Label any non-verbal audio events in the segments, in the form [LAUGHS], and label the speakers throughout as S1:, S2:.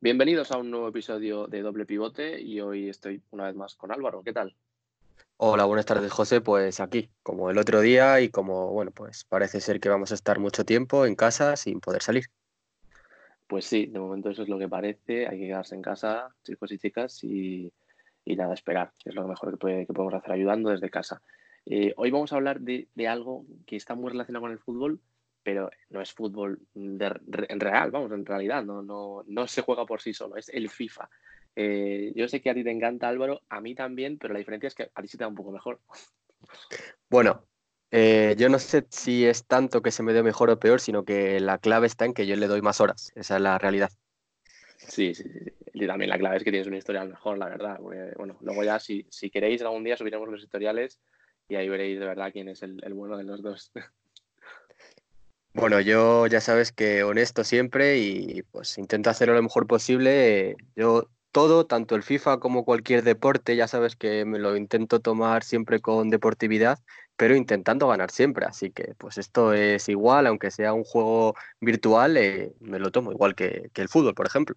S1: Bienvenidos a un nuevo episodio de Doble Pivote y hoy estoy una vez más con Álvaro. ¿Qué tal?
S2: Hola, buenas tardes, José. Pues aquí, como el otro día y como, bueno, pues parece ser que vamos a estar mucho tiempo en casa sin poder salir.
S1: Pues sí, de momento eso es lo que parece. Hay que quedarse en casa, chicos y chicas, y, nada, esperar, que es lo mejor que, podemos hacer ayudando desde casa. Eh, hoy vamos a hablar de, algo que está muy relacionado con el fútbol, pero no es fútbol en real, vamos, en realidad, no, no, no se juega por sí solo, es el FIFA. Eh, yo sé que a ti te encanta Álvaro, a mí también, pero la diferencia es que a ti sí te da un poco mejor.
S2: Bueno, eh, yo no sé si es tanto que se me dé mejor o peor, sino que la clave está en que yo le doy más horas. Esa es la realidad.
S1: Sí, sí, sí. Y también la clave es que tienes una historial mejor, la verdad. bueno, luego ya, si, si queréis, algún día subiremos los historiales y ahí veréis de verdad quién es el, el bueno de los dos.
S2: Bueno, yo ya sabes que honesto siempre y pues intento hacerlo lo mejor posible. Yo todo, tanto el FIFA como cualquier deporte, ya sabes que me lo intento tomar siempre con deportividad, pero intentando ganar siempre. Así que pues esto es igual, aunque sea un juego virtual, eh, me lo tomo igual que, el fútbol, por ejemplo.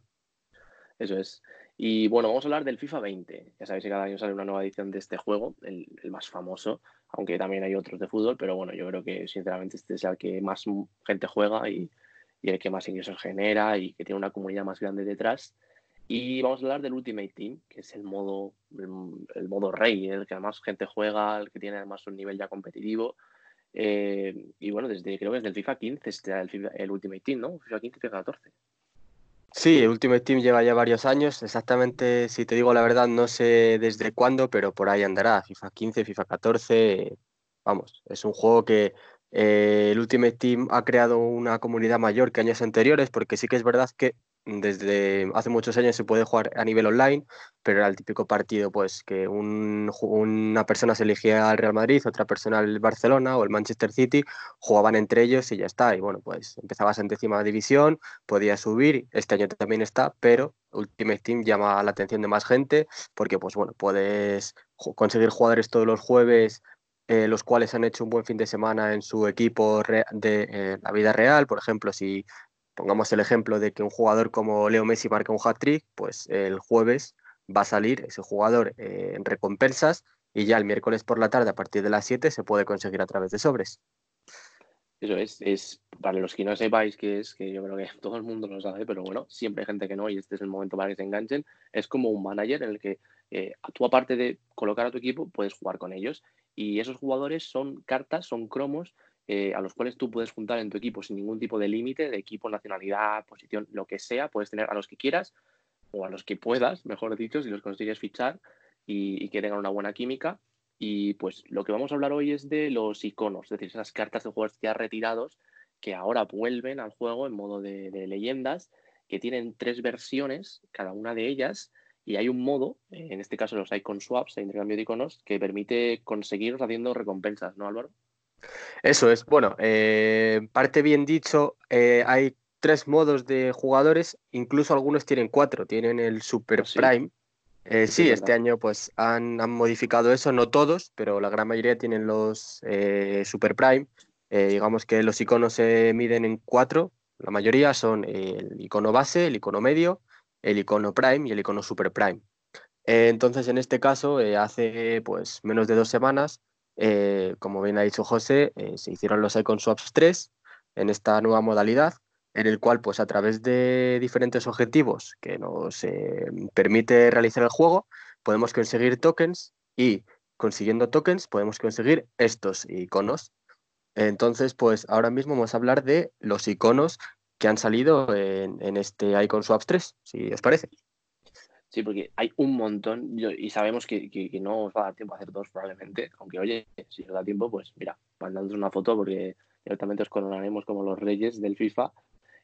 S1: Eso es. Y bueno, vamos a hablar del FIFA 20. Ya sabéis que cada año sale una nueva edición de este juego, el, más famoso, aunque también hay otros de fútbol, pero bueno, yo creo que sinceramente este es el que más gente juega y, y el que más ingresos genera y que tiene una comunidad más grande detrás. Y vamos a hablar del Ultimate Team, que es el modo, el, modo rey, el que además gente juega, el que tiene además un nivel ya competitivo. Eh, y bueno, desde creo que desde el FIFA 15 está el, el Ultimate Team, ¿no? FIFA 15 FIFA 14.
S2: Sí, Ultimate Team lleva ya varios años. Exactamente, si te digo la verdad, no sé desde cuándo, pero por ahí andará. FIFA 15, FIFA 14. Vamos, es un juego que eh, el Ultimate Team ha creado una comunidad mayor que años anteriores, porque sí que es verdad que desde hace muchos años se puede jugar a nivel online, pero era el típico partido pues que una persona se elegía al Real Madrid, otra persona al Barcelona o el Manchester City, jugaban entre ellos y ya está. Y bueno, pues empezabas en décima división, podías subir, este año también está, pero Ultimate Team llama la atención de más gente porque pues bueno, puedes conseguir jugadores todos los jueves eh, los cuales han hecho un buen fin de semana en su equipo de eh, la vida real. Por ejemplo, si pongamos el ejemplo de que un jugador como Leo Messi marca un hat-trick, pues el jueves va a salir ese jugador en recompensas y ya el miércoles por la tarde a partir de las 7 se puede conseguir a través de sobres.
S1: Eso es, es para los que no sepáis que es, que yo creo que [LAUGHS] todo el mundo lo sabe, pero bueno, siempre hay gente que no y este es el momento para que se enganchen, es como un manager en el que eh, tú aparte de colocar a tu equipo, puedes jugar con ellos y esos jugadores son cartas, son cromos eh, a los cuales tú puedes juntar en tu equipo sin ningún tipo de límite, de equipo, nacionalidad, posición, lo que sea, puedes tener a los que quieras o a los que puedas, mejor dicho, si los consigues fichar y, que tengan una buena química. Y pues lo que vamos a hablar hoy es de los iconos, es decir, esas cartas de jugadores ya retirados que ahora vuelven al juego en modo de, leyendas, que tienen tres versiones, cada una de ellas, y hay un modo, en este caso los icon swaps, el intercambio de iconos, que permite conseguirlos haciendo recompensas, ¿no, Álvaro?
S2: Eso es. Bueno, eh, parte bien dicho, eh, hay tres modos de jugadores, incluso algunos tienen cuatro, tienen el Super ah, Prime. Eh, sí, este año pues han, modificado eso, no todos, pero la gran mayoría tienen los Super Prime. digamos que los iconos se miden en cuatro, la mayoría son el icono base, el icono medio, el icono Prime y el icono Super Prime. entonces, en este caso, hace pues menos de dos semanas eh, como bien ha dicho José, eh, se hicieron los Icon Swaps 3 en esta nueva modalidad, en el cual, pues a través de diferentes objetivos que nos eh, permite realizar el juego, podemos conseguir tokens y consiguiendo tokens podemos conseguir estos iconos. Entonces, pues ahora mismo vamos a hablar de los iconos que han salido en, en este Icon Swaps 3, si os parece.
S1: Sí, porque hay un montón y sabemos que, no os va a dar tiempo a hacer dos probablemente, aunque oye, si os da tiempo, pues mira, mandándonos una foto porque directamente os coronaremos como los reyes del FIFA.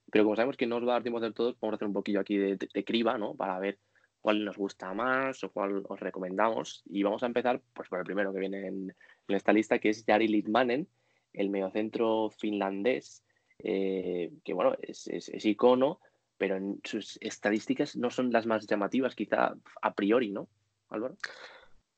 S1: Pero como sabemos que no os va a dar tiempo a hacer todos, a hacer un poquillo aquí de, criba, ¿no? Para ver cuál nos gusta más o cuál os recomendamos. Y vamos a empezar pues, por el primero que viene en, esta lista, que es Jari Litmanen, el mediocentro finlandés, eh, que bueno, es, es icono pero en sus estadísticas no son las más llamativas, quizá a priori, ¿no, Álvaro?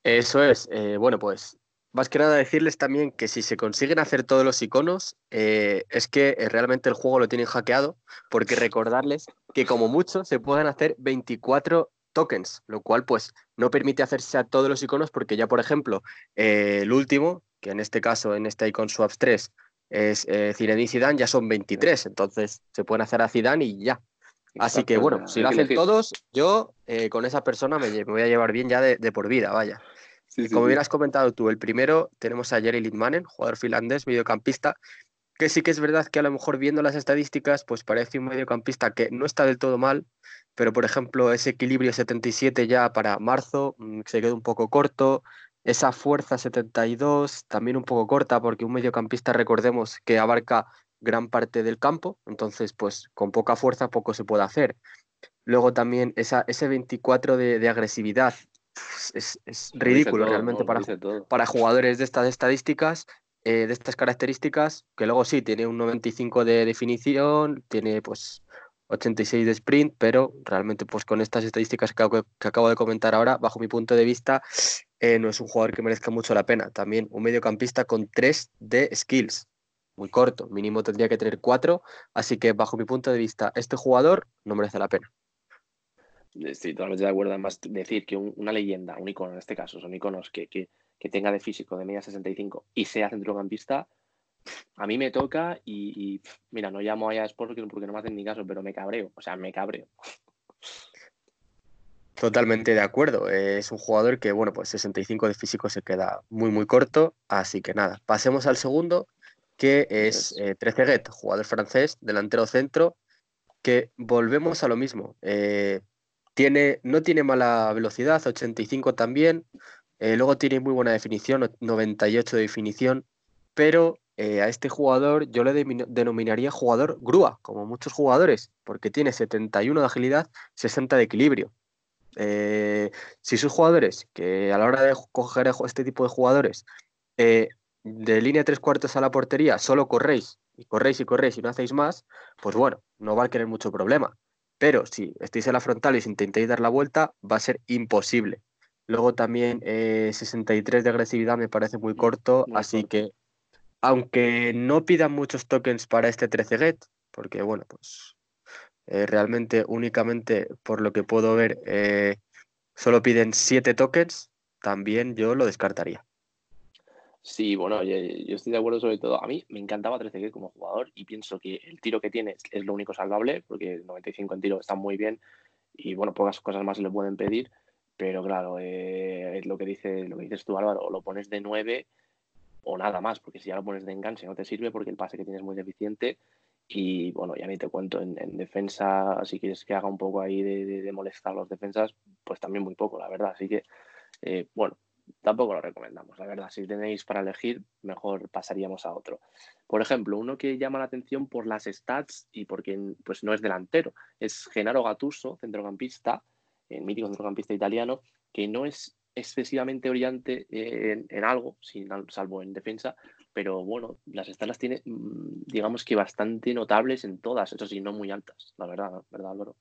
S2: Eso es. Eh, bueno, pues más que nada decirles también que si se consiguen hacer todos los iconos, eh, es que eh, realmente el juego lo tienen hackeado, porque recordarles que como mucho se pueden hacer 24 tokens, lo cual pues no permite hacerse a todos los iconos porque ya por ejemplo el último, que en este caso en este Icon Swaps 3 es eh, Zinedine Zidane, ya son 23, entonces se pueden hacer a Zidane y ya. Así que bueno, si lo hacen todos, yo eh, con esa persona me, voy a llevar bien ya de, por vida, vaya. Como bien has comentado tú, el primero tenemos a Jerry Litmanen, jugador finlandés, mediocampista, que sí que es verdad que a lo mejor viendo las estadísticas, pues parece un mediocampista que no está del todo mal, pero por ejemplo ese equilibrio 77 ya para marzo mm, se quedó un poco corto, esa fuerza 72 también un poco corta porque un mediocampista recordemos que abarca gran parte del campo, entonces pues con poca fuerza poco se puede hacer. Luego también esa, ese 24 de, agresividad es, ridículo realmente para, para jugadores de estas estadísticas, eh, de estas características, que luego sí, tiene un 95 de definición, tiene pues 86 de sprint, pero realmente pues con estas estadísticas que, acabo de comentar ahora, bajo mi punto de vista, eh, no es un jugador que merezca mucho la pena. También un mediocampista con 3 de skills, muy corto, mínimo tendría que tener 4, así que bajo mi punto de vista, este jugador no merece la pena.
S1: Estoy totalmente de acuerdo. Además, decir que una leyenda, un icono en este caso, son iconos que, que, que tenga de físico de media 65 y sea centrocampista, a mí me toca y, mira, no llamo a Sport porque no me hacen ni caso, pero me cabreo, o sea, me cabreo.
S2: Totalmente de acuerdo. Es un jugador que, bueno, pues 65 de físico se queda muy, muy corto. Así que nada, pasemos al segundo, que es eh, Treceguet, jugador francés, delantero centro, que volvemos a lo mismo. Eh, tiene, no tiene mala velocidad, 85 también. Eh, luego tiene muy buena definición, 98 de definición, pero eh, a este jugador yo le denominaría jugador grúa, como muchos jugadores, porque tiene 71 de agilidad, 60 de equilibrio. Eh, si sus jugadores, que a la hora de coger este tipo de jugadores, eh, de línea tres cuartos a la portería, solo corréis y corréis y corréis y no hacéis más, pues bueno, no va a tener mucho problema. Pero si estáis en la frontal y si intentáis dar la vuelta, va a ser imposible. Luego también 63 de agresividad me parece muy corto, así que aunque no pidan muchos tokens para este 13 get, porque bueno, pues eh, realmente únicamente por lo que puedo ver eh, solo piden 7 tokens, también yo lo descartaría.
S1: Sí, bueno, yo, estoy de acuerdo sobre todo. A mí me encantaba 13 get como jugador y pienso que el tiro que tiene es lo único salvable, porque el 95 en tiro está muy bien y bueno, pocas cosas más se le pueden pedir, pero claro, eh, es lo que, dice, lo que dices tú Álvaro, o lo pones de 9 o nada más, porque si ya lo pones de enganche no te sirve porque el pase que tienes es muy deficiente y bueno, ya ni te cuento, en, defensa, si quieres que haga un poco ahí de, molestar a los defensas, pues también muy poco, la verdad. Así que, eh, bueno, tampoco lo recomendamos, la verdad. Si tenéis para elegir, mejor pasaríamos a otro. Por ejemplo, uno que llama la atención por las stats y porque pues, no es delantero, es Genaro Gattuso, centrocampista, el mítico centrocampista italiano, que no es excesivamente brillante en, algo, sin, salvo en defensa, pero bueno, las estalas tiene, mm, digamos que bastante notables en todas, eso sí, no muy altas, la verdad, ¿verdad, Álvaro?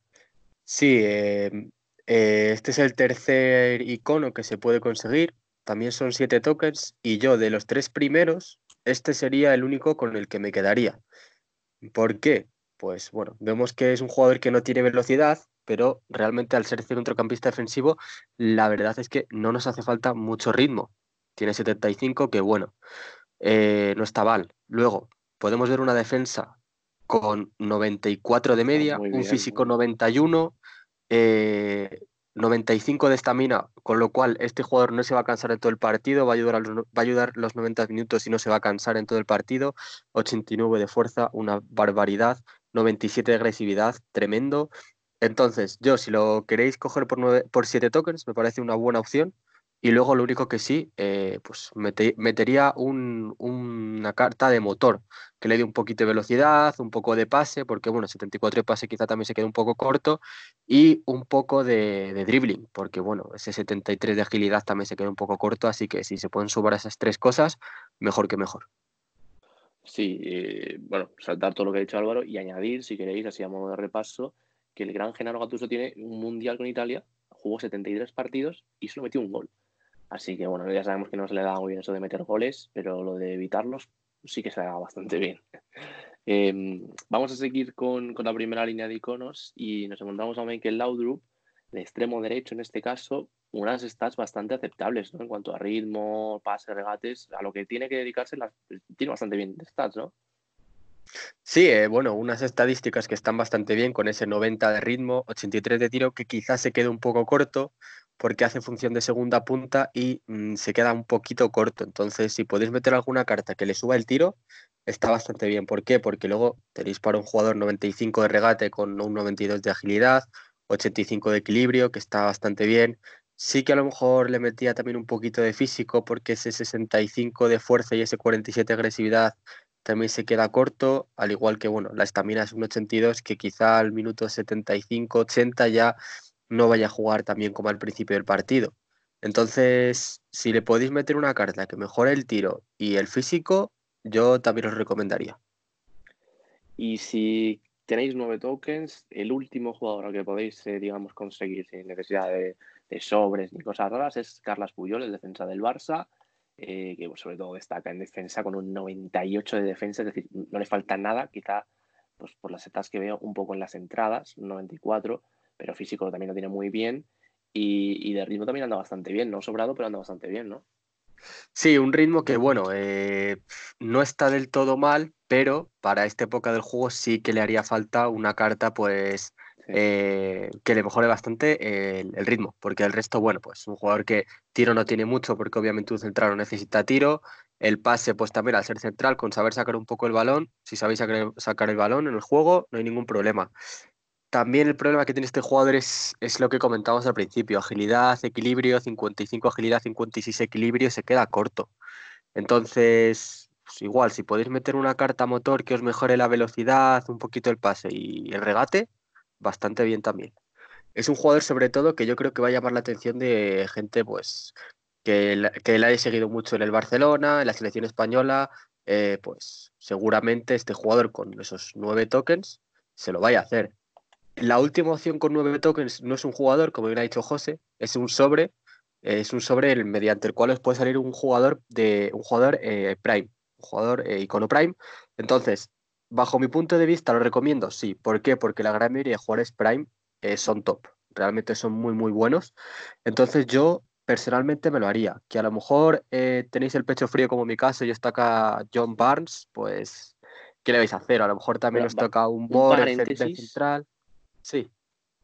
S2: Sí, em, eh, este es el tercer icono que se puede conseguir, también son siete tokens, y yo de los tres primeros, este sería el único con el que me quedaría. ¿Por qué? Pues bueno, vemos que es un jugador que no tiene velocidad, pero realmente al ser centrocampista defensivo, la verdad es que no nos hace falta mucho ritmo. Tiene 75, que bueno, eh, no está mal. Luego, podemos ver una defensa con 94 de media, un físico 91, 95 eh, de estamina, con lo cual este jugador no se va a cansar en todo el partido, va a, ayudar los 90 minutos y no se va a cansar en todo el partido, 89 de fuerza, una barbaridad, 97 de agresividad, tremendo, entonces, yo si lo queréis coger por, nueve, por 7 tokens, me parece una buena opción. Y luego lo único que sí, eh, pues metería una carta de motor que le dé un poquito de velocidad, un poco de pase, porque bueno, 74 de pase quizá también se queda un poco corto, y un poco de, dribbling, porque bueno, ese 73 de agilidad también se queda un poco corto, así que si se pueden sumar esas tres cosas, mejor que mejor.
S1: Sí, eh, bueno, saltar todo lo que ha dicho Álvaro y añadir, si queréis, así a modo de repaso, que el gran Genaro Gattuso tiene un mundial con Italia, jugó 73 partidos y solo metió un gol. Así que bueno, ya sabemos que no se le da muy bien eso de meter goles, pero lo de evitarlos sí que se le da bastante bien. [LAUGHS] Em, vamos a seguir con, la primera línea de iconos y nos encontramos a Michael Laudrup, de extremo derecho en este caso, unas stats bastante aceptables ¿no? en cuanto a ritmo, pase, regates, a lo que tiene que dedicarse, las, tiene bastante bien stats, ¿no?
S2: Sí, eh, bueno, unas estadísticas que están bastante bien con ese 90 de ritmo, 83 de tiro, que quizás se quede un poco corto porque hace función de segunda punta y mm, se queda un poquito corto. Entonces, si podéis meter alguna carta que le suba el tiro, está bastante bien. ¿Por qué? Porque luego tenéis para un jugador 95 de regate con un 92 de agilidad, 85 de equilibrio, que está bastante bien. Sí que a lo mejor le metía también un poquito de físico porque ese 65 de fuerza y ese 47 de agresividad también se queda corto, al igual que bueno, la estamina es un 82 que quizá al minuto 75-80 ya no vaya a jugar también como al principio del partido. Entonces, si le podéis meter una carta que mejore el tiro y el físico, yo también os recomendaría.
S1: Y si tenéis nueve tokens, el último jugador que podéis, eh, digamos, conseguir sin necesidad de, sobres ni cosas raras es Carlas Puyol, el defensa del Barça, eh, que sobre todo destaca en defensa con un 98 de defensa, es decir, no le falta nada, quizá pues, por las setas que veo un poco en las entradas, 94, pero físico también lo tiene muy bien y, y de ritmo también anda bastante bien, no sobrado, pero anda bastante bien, ¿no?
S2: Sí, un ritmo que, bueno, eh, no está del todo mal, pero para esta época del juego sí que le haría falta una carta, pues, eh, que le mejore bastante el, ritmo, porque el resto, bueno, pues un jugador que tiro no tiene mucho, porque obviamente un central no necesita tiro, el pase, pues también al ser central, con saber sacar un poco el balón, si sabéis sacar el balón en el juego, no hay ningún problema. También el problema que tiene este jugador es, es lo que comentábamos al principio, agilidad, equilibrio, 55 agilidad, 56 equilibrio, se queda corto. Entonces, pues igual, si podéis meter una carta motor que os mejore la velocidad, un poquito el pase y el regate, bastante bien también. Es un jugador sobre todo que yo creo que va a llamar la atención de gente pues que, la, que haya seguido mucho en el Barcelona, en la selección española, eh, pues seguramente este jugador con esos nueve tokens se lo vaya a hacer. La última opción con nueve tokens no es un jugador, como bien ha dicho José, es un sobre, es un sobre mediante el cual os puede salir un jugador de un jugador eh, Prime, un jugador eh, icono Prime. Entonces, bajo mi punto de vista, lo recomiendo, sí. ¿Por qué? Porque la gran mayoría de jugadores Prime eh, son top, realmente son muy, muy buenos. Entonces, yo personalmente me lo haría. Que a lo mejor tenéis el pecho frío, como en mi caso, y os toca John Barnes, pues, ¿qué le vais a hacer? A lo mejor también os toca un board central. Sí.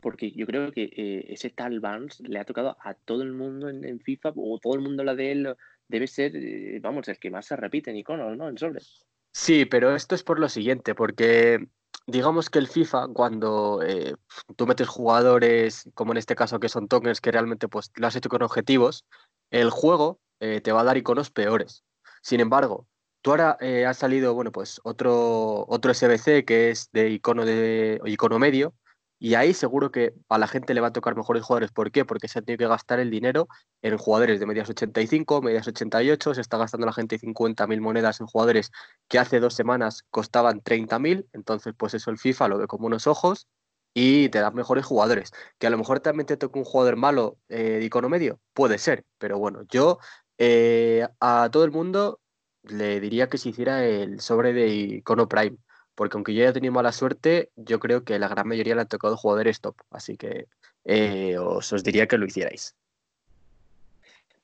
S1: Porque yo creo que eh, ese tal Barnes le ha tocado a todo el mundo en, FIFA, o todo el mundo la de él, debe ser, eh, vamos, el que más se repite en iconos, ¿no? En sobres.
S2: Sí, pero esto es por lo siguiente, porque digamos que el FIFA, cuando eh, tú metes jugadores, como en este caso que son tokens, que realmente pues lo has hecho con objetivos, el juego te va a dar iconos peores. Sin embargo, tú ahora has salido, bueno, pues otro, otro SBC que es de icono de icono medio, y ahí seguro que a la gente le va a tocar mejores jugadores. ¿Por qué? Porque se ha tenido que gastar el dinero en jugadores de medias 85, medias 88. Se está gastando la gente 50.000 monedas en jugadores que hace dos semanas costaban 30.000. Entonces, pues eso el FIFA lo ve con buenos ojos y te da mejores jugadores. Que a lo mejor también te toca un jugador malo eh, de icono medio. Puede ser. Pero bueno, yo eh, a todo el mundo le diría que se hiciera el sobre de icono Prime porque aunque yo haya tenido mala suerte, yo creo que la gran mayoría le han tocado jugadores top, así que eh, os, diría que lo hicierais.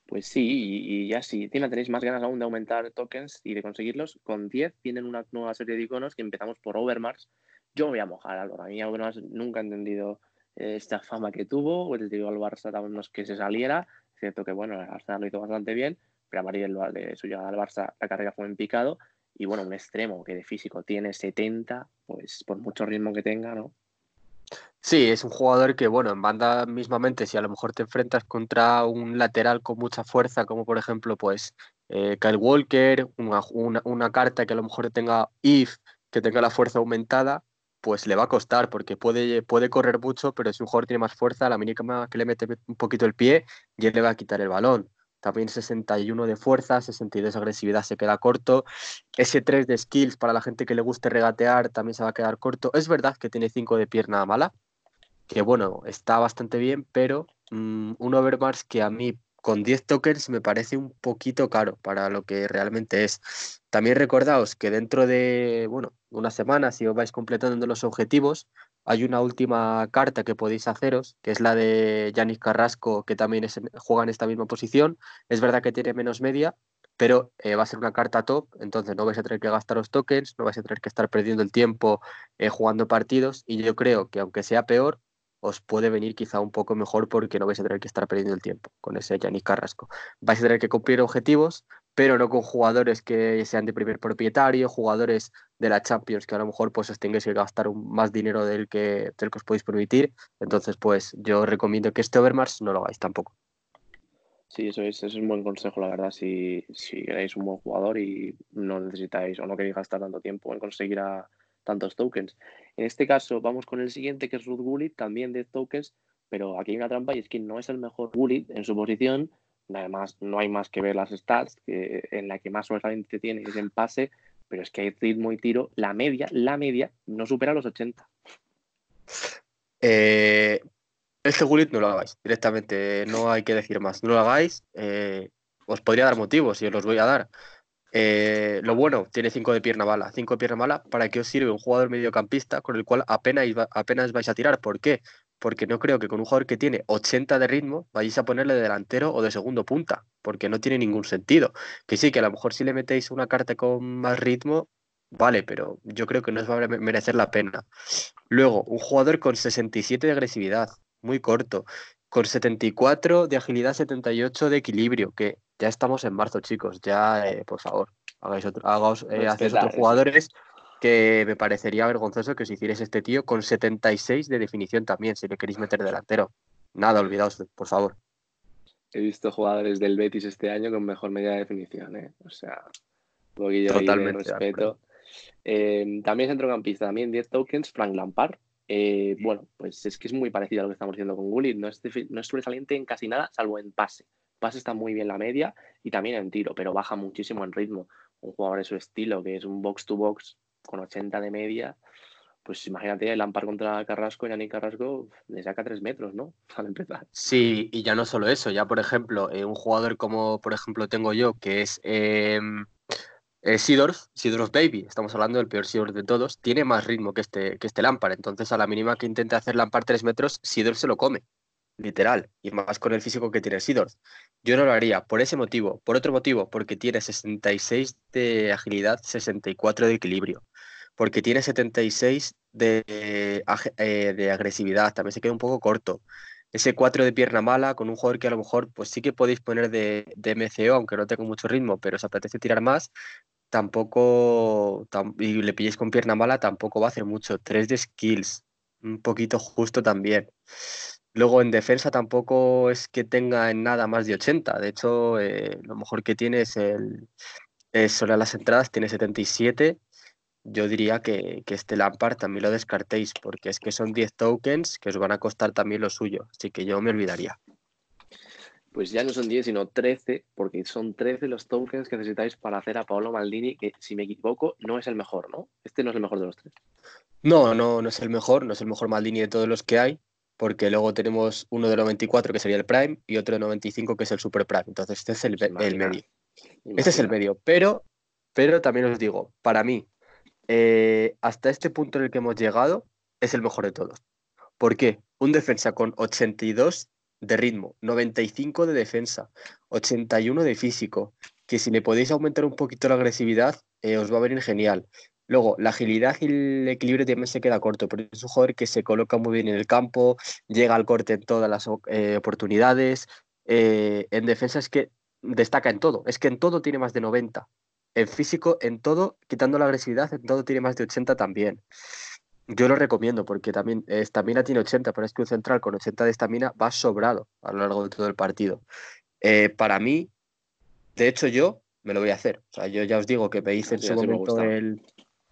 S1: Pues sí, y, ya si tenéis más ganas aún de aumentar tokens y de conseguirlos, con 10 tienen una nueva serie de iconos que empezamos por Overmars. Yo voy a mojar algo, a mí Overmars nunca he entendido eh, esta fama que tuvo, pues digo al Barça no es que se saliera, cierto que bueno, el Barça lo hizo bastante bien, pero a María de su llegada al Barça la carrera fue en picado y bueno, un extremo que de físico tiene 70, pues por mucho ritmo que tenga, ¿no?
S2: Sí, es un jugador que, bueno, en banda mismamente, si a lo mejor te enfrentas contra un lateral con mucha fuerza, como por ejemplo, pues eh, Kyle Walker, una, carta que a lo mejor tenga if, que tenga la fuerza aumentada, pues le va a costar, porque puede, puede correr mucho, pero si un jugador tiene más fuerza, la mínima que le mete un poquito el pie, ya le va a quitar el balón también 61 de fuerza, 62 de agresividad se queda corto. Ese 3 de skills para la gente que le guste regatear también se va a quedar corto. Es verdad que tiene 5 de pierna mala, que bueno, está bastante bien, pero mm, un Overmars que a mí con 10 tokens me parece un poquito caro para lo que realmente es. También recordaos que dentro de, bueno, una semana, si os vais completando los objetivos, hay una última carta que podéis haceros, que es la de Yanis Carrasco, que también juega en esta misma posición. Es verdad que tiene menos media, pero eh, va a ser una carta top, entonces no vais a tener que gastar los tokens, no vais a tener que estar perdiendo el tiempo eh, jugando partidos, y yo creo que aunque sea peor, os puede venir quizá un poco mejor porque no vais a tener que estar perdiendo el tiempo con ese Yannick Carrasco. Vais a tener que cumplir objetivos, pero no con jugadores que sean de primer propietario, jugadores de la Champions que a lo mejor pues os tengáis que gastar más dinero del que, del que os podéis permitir. Entonces, pues yo recomiendo que este Overmars no lo hagáis tampoco.
S1: Sí, eso es, es un buen consejo, la verdad, si, si queréis un buen jugador y no necesitáis o no queréis gastar tanto tiempo en conseguir tantos tokens. En este caso, vamos con el siguiente, que es Ruth Gullit, también de tokens, pero aquí hay una trampa y es que no es el mejor Gullit en su posición. Además, no hay más que ver las stats, en la que más sobresaliente tiene es en pase, pero es que hay ritmo y tiro. La media, la media, no supera los 80.
S2: Eh, este Gullit no lo hagáis directamente, no hay que decir más. No lo hagáis. Eh, os podría dar motivos y os los voy a dar. Eh, lo bueno, tiene 5 de pierna mala. 5 de pierna mala, ¿para qué os sirve un jugador mediocampista con el cual apenas, apenas vais a tirar? ¿Por qué? Porque no creo que con un jugador que tiene 80 de ritmo vayáis a ponerle de delantero o de segundo punta, porque no tiene ningún sentido. Que sí, que a lo mejor si le metéis una carta con más ritmo, vale, pero yo creo que no os va a merecer la pena. Luego, un jugador con 67 de agresividad muy corto, con 74 de agilidad, 78 de equilibrio, que ya estamos en marzo, chicos, ya, eh, por favor, hagáis otro, hagaos, eh, otros jugadores que me parecería vergonzoso que os hicierais este tío con 76 de definición también, si le queréis meter delantero. Nada, olvidaos, por favor.
S1: He visto jugadores del Betis este año con mejor media de definición, ¿eh? O sea, un poquillo
S2: Totalmente
S1: de respeto. Eh, también centrocampista, también 10 tokens, Frank Lampard, eh, bueno, pues es que es muy parecido a lo que estamos haciendo con Gullit. No es, no es sobresaliente en casi nada, salvo en pase. Pase está muy bien la media y también en tiro, pero baja muchísimo en ritmo. Un jugador de su estilo, que es un box to box con 80 de media, pues imagínate el Ampar contra Carrasco, y Carrasco le saca 3 metros, ¿no? [LAUGHS] Al empezar.
S2: Sí, y ya no solo eso, ya por ejemplo, eh, un jugador como por ejemplo tengo yo, que es em, eh, Sidorf, Sidorf Baby, estamos hablando del peor Sidorf de todos, tiene más ritmo que este, que este Lampard. Entonces, a la mínima que intente hacer Lampard 3 metros, Sidorf se lo come, literal. Y más con el físico que tiene Sidorf. Yo no lo haría por ese motivo. Por otro motivo, porque tiene 66 de agilidad, 64 de equilibrio. Porque tiene 76 de, eh, de agresividad. También se queda un poco corto ese 4 de pierna mala con un jugador que a lo mejor pues sí que podéis poner de, de MCO, aunque no tenga mucho ritmo, pero os apetece tirar más, tampoco, y le pilléis con pierna mala, tampoco va a hacer mucho. 3 de skills, un poquito justo también. Luego en defensa tampoco es que tenga en nada más de 80. De hecho, eh, lo mejor que tiene es el es sobre las entradas, tiene 77 yo diría que, este Lampard también lo descartéis, porque es que son 10 tokens que os van a costar también lo suyo, así que yo me olvidaría.
S1: Pues ya no son 10, sino 13, porque son 13 los tokens que necesitáis para hacer a Paolo Maldini, que si me equivoco, no es el mejor, ¿no? Este no es el mejor de los tres.
S2: No, no, no es el mejor, no es el mejor Maldini de todos los que hay, porque luego tenemos uno de 94 que sería el Prime y otro de 95 que es el Super Prime. Entonces, este es el, el medio. Este es el medio, pero, pero también os digo, para mí, eh, hasta este punto en el que hemos llegado, es el mejor de todos. ¿Por qué? Un defensa con 82 de ritmo, 95 de defensa, 81 de físico, que si le podéis aumentar un poquito la agresividad, eh, os va a venir genial. Luego, la agilidad y el equilibrio también se queda corto, pero es un jugador que se coloca muy bien en el campo, llega al corte en todas las eh, oportunidades. en defensa es que destaca en todo, es que en todo tiene más de 90 en físico, en todo, quitando la agresividad, en todo tiene más de 80 también. Yo lo recomiendo porque también estamina tiene 80, pero es que un central con 80 de estamina va sobrado a lo largo de todo el partido. Eh, para mí, de hecho, yo me lo voy a hacer. O sea, yo ya os digo que me hice en su momento el.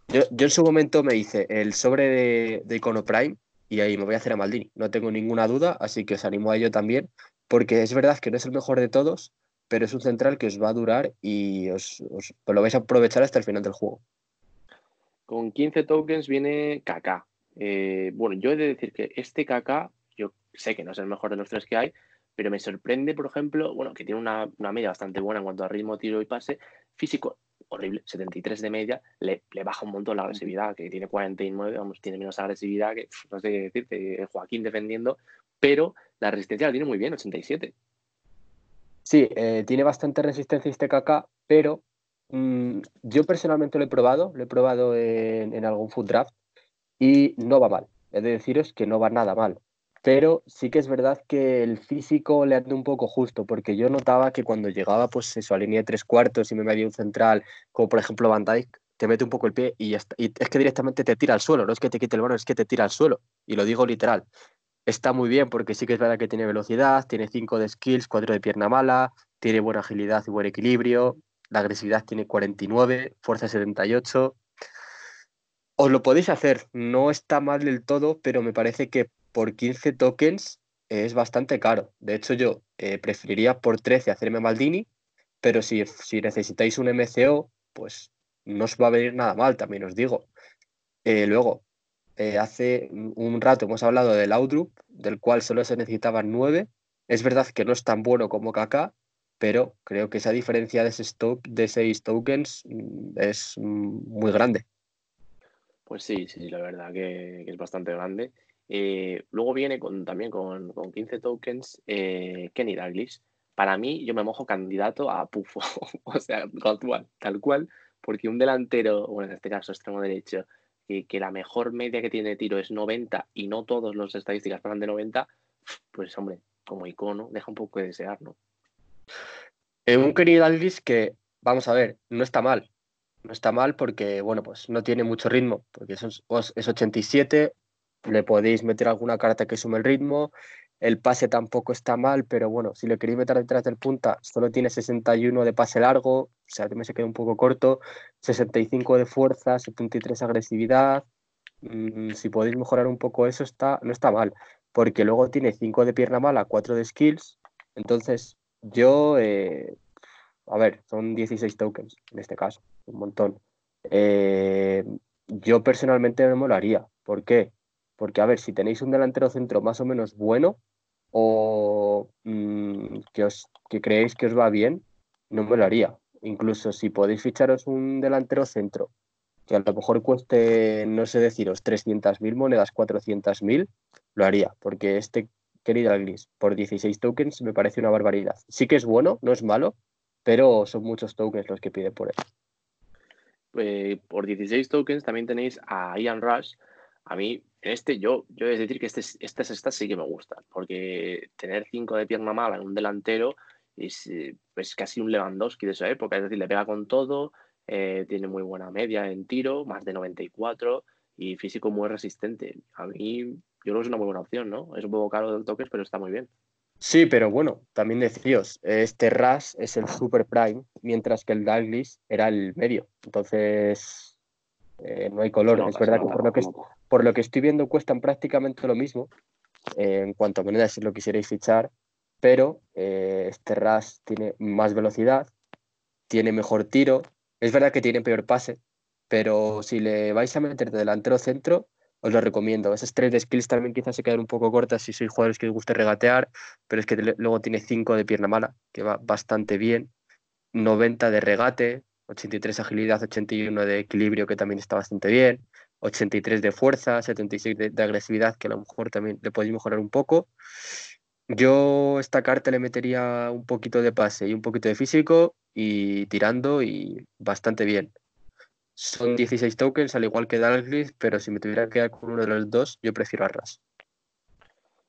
S2: Yo, en su momento me hice el sobre de, de Icono Prime y ahí me voy a hacer a Maldini. No tengo ninguna duda, así que os animo a ello también, porque es verdad que no es el mejor de todos, pero es un central que os va a durar y os, lo vais a aprovechar hasta el final del juego.
S1: Con 15 tokens viene KK. Eh, bueno, yo he de decir que este KK, yo sé que no es el mejor de los tres que hay, pero me sorprende, por ejemplo, bueno, que tiene una, media bastante buena en cuanto a ritmo, tiro y pase. Físico, horrible, 73 de media, le, baja un montón la agresividad, que tiene 49, vamos, tiene menos agresividad que, no sé qué decirte, Joaquín defendiendo, pero la resistencia la tiene muy bien, 87.
S2: Sí, eh, tiene bastante resistencia este KK, pero mm, yo personalmente lo he probado, lo he probado en, en algún food draft y no va mal. He de deciros que no va nada mal pero sí que es verdad que el físico le anda un poco justo, porque yo notaba que cuando llegaba pues eso, a línea de tres cuartos y me metía un central, como por ejemplo Van Dijk, te mete un poco el pie y, y es que directamente te tira al suelo, no es que te quite el balón, es que te tira al suelo, y lo digo literal. Está muy bien porque sí que es verdad que tiene velocidad, tiene 5 de skills, 4 de pierna mala, tiene buena agilidad y buen equilibrio, la agresividad tiene 49, fuerza 78. Os lo podéis hacer, no está mal del todo, pero me parece que por 15 tokens es bastante caro. De hecho, yo eh, preferiría por 13 hacerme Maldini, pero si, si, necesitáis un MCO, pues no os va a venir nada mal, también os digo. Eh, luego, eh, hace un rato hemos hablado del Outlook, del cual solo se necesitaban 9. Es verdad que no es tan bueno como KK, pero creo que esa diferencia de, ese stock, de 6 tokens mm, es mm, muy grande.
S1: Pues sí, sí, la verdad que es bastante grande. Eh, luego viene con, también con, 15 tokens eh, Kenny Dalglish. Para mí, yo me mojo candidato a Pufo, [LAUGHS] o sea, tal cual, tal cual, porque un delantero, bueno, en este caso extremo derecho, que, la mejor media que tiene de tiro es 90 y no todos los estadísticas pasan de 90, pues hombre, como icono, deja un poco de desear, ¿no?
S2: Eh, un Kenny Dalglish que, vamos a ver, no está mal. No está mal porque, bueno, pues no tiene mucho ritmo, porque es, es 87, le podéis meter alguna carta que sume el ritmo. El pase tampoco está mal, pero bueno, si le queréis meter detrás del punta, solo tiene 61 de pase largo, o sea, me se queda un poco corto, 65 de fuerza, 73 agresividad. Mm, si podéis mejorar un poco eso, está, no está mal, porque luego tiene 5 de pierna mala, 4 de skills. Entonces, yo, eh, a ver, son 16 tokens en este caso, un montón. Eh, yo personalmente no me lo haría. ¿Por qué? Porque, a ver, si tenéis un delantero centro más o menos bueno o mm, que, os, que creéis que os va bien, no me lo haría. Incluso si podéis ficharos un delantero centro que a lo mejor cueste, no sé deciros, 300.000 monedas, 400.000, lo haría, porque este querido Gris por 16 tokens me parece una barbaridad. Sí que es bueno, no es malo, pero son muchos tokens los que pide por él.
S1: Eh, por 16 tokens también tenéis a Ian Rush. A mí este, yo, yo de decir que este, estas, estas sí que me gustan, porque tener cinco de pierna mala en un delantero es, eh, casi un Lewandowski de esa época, es decir, le pega con todo, eh, tiene muy buena media en tiro, más de 94 y físico muy resistente. A mí, yo creo que es una muy buena opción, ¿no? Es un poco caro de toques, pero está muy bien.
S2: Sí, pero bueno, también decíos, este Ras es el Super Prime, mientras que el Douglas era el medio. Entonces, eh, no hay color. es verdad que por lo que, por lo que estoy viendo cuestan prácticamente lo mismo eh, en cuanto a monedas si lo quisierais fichar, pero eh, este RAS tiene más velocidad, tiene mejor tiro, es verdad que tiene peor pase, pero si le vais a meter de delantero centro, os lo recomiendo. Esas tres de skills también quizás se quedan un poco cortas si sois jugadores que os guste regatear, pero es que luego tiene 5 de pierna mala, que va bastante bien, 90 de regate, 83 agilidad, 81 de equilibrio, que también está bastante bien, 83 de fuerza, 76 de, agresividad, que a lo mejor también le podéis mejorar un poco. Yo esta carta le metería un poquito de pase y un poquito de físico y tirando y bastante bien. Son 16 tokens, al igual que Dalglish, pero si me tuviera que quedar con uno de los dos, yo prefiero a Ras.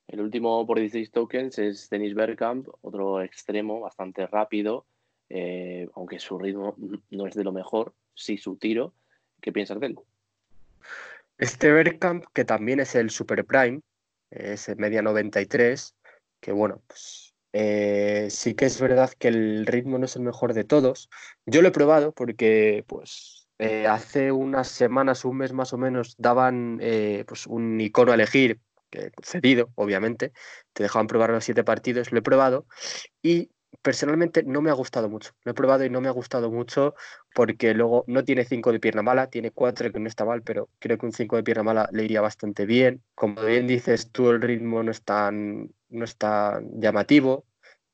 S1: El último por 16 tokens es Dennis Bergkamp, otro extremo bastante rápido, eh, aunque su ritmo no es de lo mejor, sí su tiro. ¿Qué piensas de él?
S2: Este Bergkamp, que también es el Super Prime, es media 93, que bueno, pues eh, sí que es verdad que el ritmo no es el mejor de todos. Yo lo he probado porque pues eh, hace unas semanas, un mes más o menos, daban pues un icono a elegir, cedido, obviamente, te dejaban probar los siete partidos, lo he probado y personalmente no me ha gustado mucho. Lo he probado y no me ha gustado mucho porque luego no tiene 5 de pierna mala, tiene 4 que no está mal, pero creo que un 5 de pierna mala le iría bastante bien. Como bien dices tú, el ritmo no es tan no está llamativo.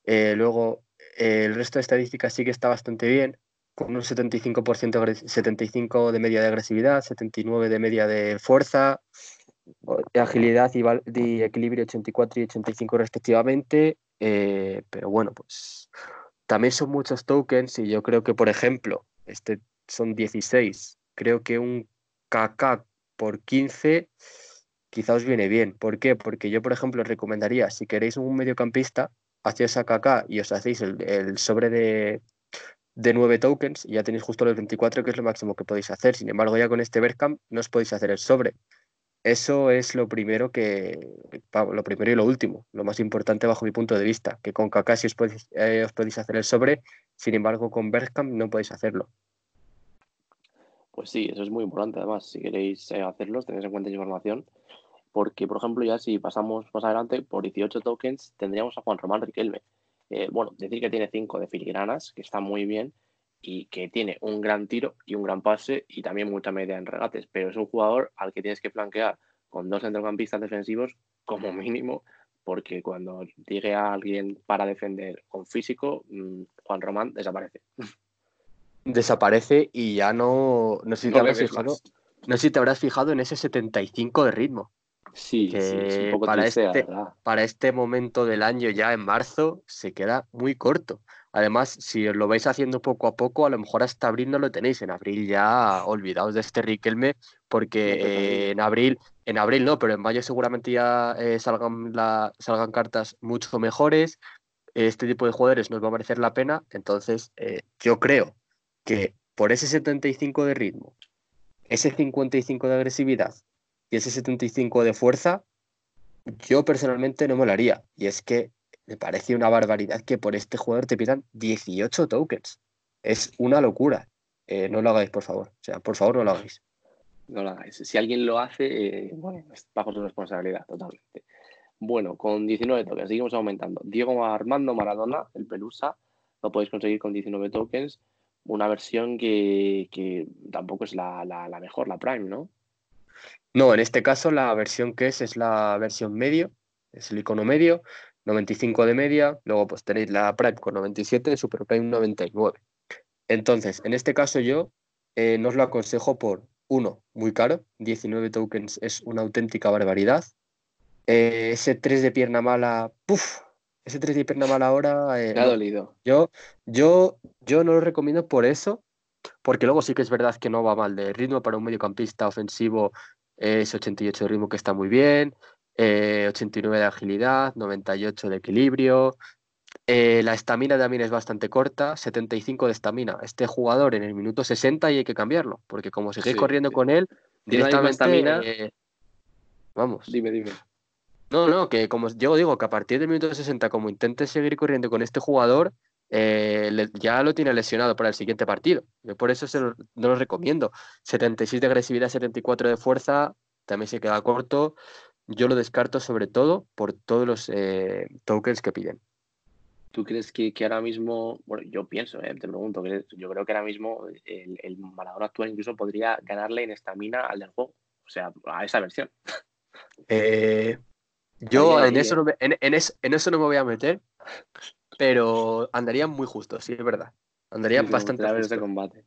S2: Eh, luego, el resto de estadísticas sí que está bastante bien, con un 75%, 75 de media de agresividad, 79 de media de fuerza, de agilidad y, equilibrio 84 y 85 respectivamente. Eh, pero bueno, pues también son muchos tokens y yo creo que, por ejemplo, este son 16. Creo que un KK por 15 quizá os viene bien. ¿Por qué? Porque yo, por ejemplo, os recomendaría, si queréis un mediocampista, hacéis a KK y os hacéis el, sobre de, de 9 tokens y ya tenéis justo los 24, que es lo máximo que podéis hacer. Sin embargo, ya con este Bergkamp no os podéis hacer el sobre. Eso es lo primero que, lo primero y lo último, lo más importante bajo mi punto de vista, que con Kakashi eh, os podéis hacer el sobre, sin embargo con Bergkamp no podéis hacerlo.
S1: Pues sí, eso es muy importante además, si queréis eh, hacerlo, tenéis en cuenta esa información, porque por ejemplo ya si pasamos más adelante, por 18 tokens tendríamos a Juan Román Riquelme. Eh, bueno, decir que tiene 5 de filigranas, que está muy bien, y que tiene un gran tiro y un gran pase y también mucha media en regates, pero es un jugador al que tienes que flanquear con dos centrocampistas defensivos como mínimo, porque cuando llegue a alguien para defender con físico, mm, Juan Román desaparece. [LAUGHS]
S2: Desaparece y ya no, no sé si te habrás fijado, no sé si te habrás fijado en ese 75 de ritmo.
S1: Sí, sí un poco
S2: para,
S1: triste,
S2: este, para este momento del año, ya en marzo, se queda muy corto. Además, si os lo vais haciendo poco a poco, a lo mejor hasta abril no lo tenéis. En abril ya olvidaos de este Riquelme, porque en abril, en abril no, pero en mayo seguramente ya eh, salgan, la, salgan cartas mucho mejores. Este tipo de jugadores nos va a merecer la pena. Entonces, eh, yo creo que por ese 75 de ritmo, ese 55 de agresividad y ese 75 de fuerza, yo personalmente no me lo haría. Y es que me parece una barbaridad que por este jugador te pidan 18 tokens. Es una locura. Eh, no lo hagáis, por favor. O sea, por favor, no lo hagáis.
S1: No lo hagáis. Si alguien lo hace, eh, bueno, es bajo su responsabilidad, totalmente. Bueno, con 19 tokens, seguimos aumentando. Diego Armando Maradona, el Pelusa, lo podéis conseguir con 19 tokens. Una versión que, tampoco es la, la, mejor, la Prime, ¿no?
S2: No, en este caso la versión que es es la versión medio, es el icono medio, 95 de media, luego pues tenéis la Prime con 97, Super Prime 99. Entonces, en este caso yo eh, no os lo aconsejo por, uno, muy caro, 19 tokens es una auténtica barbaridad. Eh, ese 3 de pierna mala, puff, ese 3 de pierna mala ahora...
S1: Eh, Me ha dolido.
S2: Yo, yo, yo no lo recomiendo por eso, porque luego sí que es verdad que no va mal de ritmo para un mediocampista ofensivo, es 88 de ritmo que está muy bien, 89 eh, de agilidad, 98 de equilibrio. Eh, la estamina también es bastante corta, 75 de estamina. Este jugador en el minuto 60 y hay que cambiarlo, porque como seguís corriendo con él, directamente...
S1: Eh, vamos. Dime, dime.
S2: No, no, que como yo digo, que a partir del minuto 60, como intentes seguir corriendo con este jugador, ya lo tiene lesionado para el siguiente partido. por eso no lo recomiendo. 76 de agresividad, 74 de fuerza, también se queda corto yo lo descarto sobre todo por todos los eh, tokens que piden.
S1: ¿Tú crees que, ahora mismo, bueno, yo pienso, eh, te pregunto, yo creo que ahora mismo el, el Maradona actual incluso podría ganarle en estamina al del juego, o sea, a esa versión. [LAUGHS]
S2: Eh, yo en, eso no me, en, eso no me voy a meter, pero andarían muy justos, sí, es verdad. Andarían bastante
S1: justos. de combate.